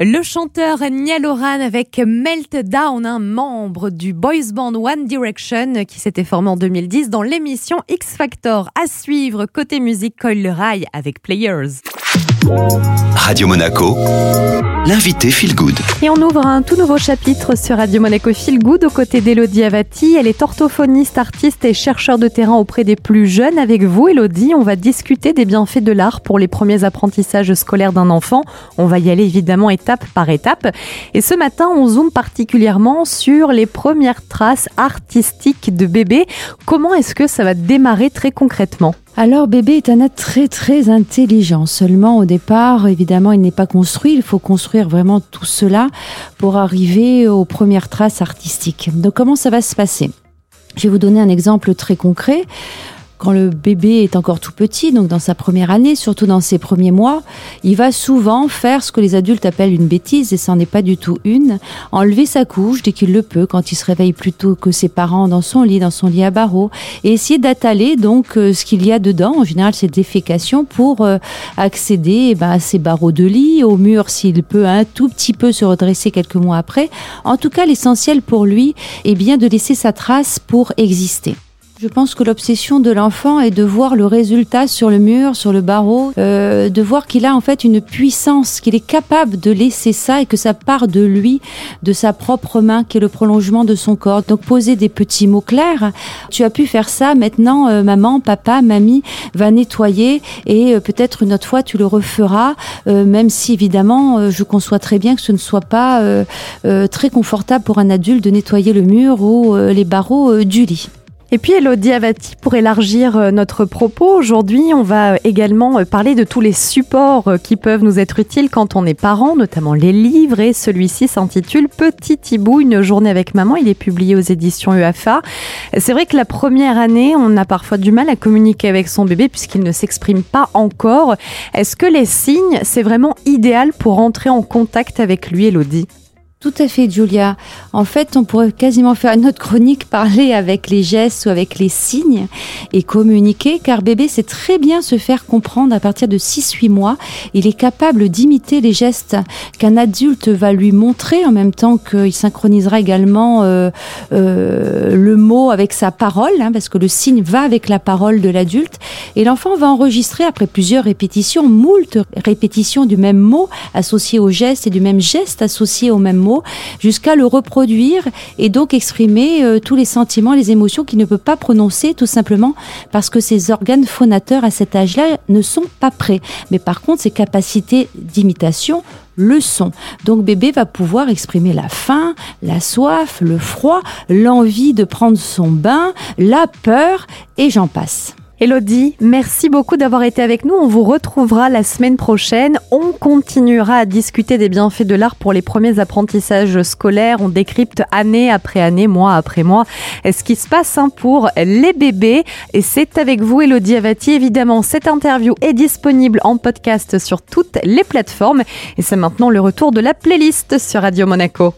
Le chanteur Niall Horan avec Meltdown, un membre du boys band One Direction qui s'était formé en 2010 dans l'émission X Factor. À suivre côté musique Coil le avec Players. Radio Monaco, l'invité Feel Good. Et on ouvre un tout nouveau chapitre sur Radio Monaco Feel Good aux côtés d'Elodie Avati. Elle est orthophoniste, artiste et chercheur de terrain auprès des plus jeunes. Avec vous, Elodie, on va discuter des bienfaits de l'art pour les premiers apprentissages scolaires d'un enfant. On va y aller évidemment étape par étape. Et ce matin, on zoome particulièrement sur les premières traces artistiques de bébé. Comment est-ce que ça va démarrer très concrètement? Alors bébé est un être très très intelligent. Seulement au départ, évidemment, il n'est pas construit. Il faut construire vraiment tout cela pour arriver aux premières traces artistiques. Donc comment ça va se passer? Je vais vous donner un exemple très concret quand le bébé est encore tout petit, donc dans sa première année, surtout dans ses premiers mois, il va souvent faire ce que les adultes appellent une bêtise, et ça n'en est pas du tout une, enlever sa couche dès qu'il le peut, quand il se réveille plus tôt que ses parents dans son lit, dans son lit à barreaux, et essayer d'attaler donc euh, ce qu'il y a dedans, en général c'est défécation, pour euh, accéder eh ben, à ses barreaux de lit, au mur s'il peut un tout petit peu se redresser quelques mois après. En tout cas, l'essentiel pour lui est bien de laisser sa trace pour exister. Je pense que l'obsession de l'enfant est de voir le résultat sur le mur, sur le barreau, euh, de voir qu'il a en fait une puissance, qu'il est capable de laisser ça et que ça part de lui, de sa propre main, qui est le prolongement de son corps. Donc poser des petits mots clairs. Tu as pu faire ça, maintenant euh, maman, papa, mamie va nettoyer et euh, peut-être une autre fois tu le referas, même si évidemment je conçois très bien que ce ne soit pas très confortable pour un adulte de nettoyer le mur ou les barreaux du lit. Et puis Elodie Avati, pour élargir euh, notre propos, aujourd'hui on va euh, également euh, parler de tous les supports qui peuvent nous être utiles quand on est parent, notamment les livres, et celui-ci s'intitule Petit Hibou, une journée avec maman, il est publié aux éditions EAFA. C'est vrai que la première année, on a parfois du mal à communiquer avec son bébé puisqu'il ne s'exprime pas encore. Est-ce que les signes, c'est vraiment idéal pour entrer en contact avec lui, Elodie? Tout à fait, Julia. En fait, on pourrait quasiment faire une autre chronique, parler avec les gestes ou avec les signes et communiquer, car bébé sait très bien se faire comprendre à partir de 6-8 mois. Il est capable d'imiter les gestes qu'un adulte va lui montrer en même temps qu'il synchronisera également euh, euh, le mot avec sa parole, hein, parce que le signe va avec la parole de l'adulte. Et l'enfant va enregistrer après plusieurs répétitions, moult répétitions du même mot associé au geste et du même geste associé au même mot jusqu'à le reproduire et donc exprimer euh, tous les sentiments, les émotions qu'il ne peut pas prononcer tout simplement parce que ses organes phonateurs à cet âge-là ne sont pas prêts. Mais par contre, ses capacités d'imitation le sont. Donc bébé va pouvoir exprimer la faim, la soif, le froid, l'envie de prendre son bain, la peur et j'en passe. Elodie, merci beaucoup d'avoir été avec nous. On vous retrouvera la semaine prochaine. On continuera à discuter des bienfaits de l'art pour les premiers apprentissages scolaires. On décrypte année après année, mois après mois, ce qui se passe hein, pour les bébés. Et c'est avec vous, Elodie Avati. Évidemment, cette interview est disponible en podcast sur toutes les plateformes. Et c'est maintenant le retour de la playlist sur Radio Monaco.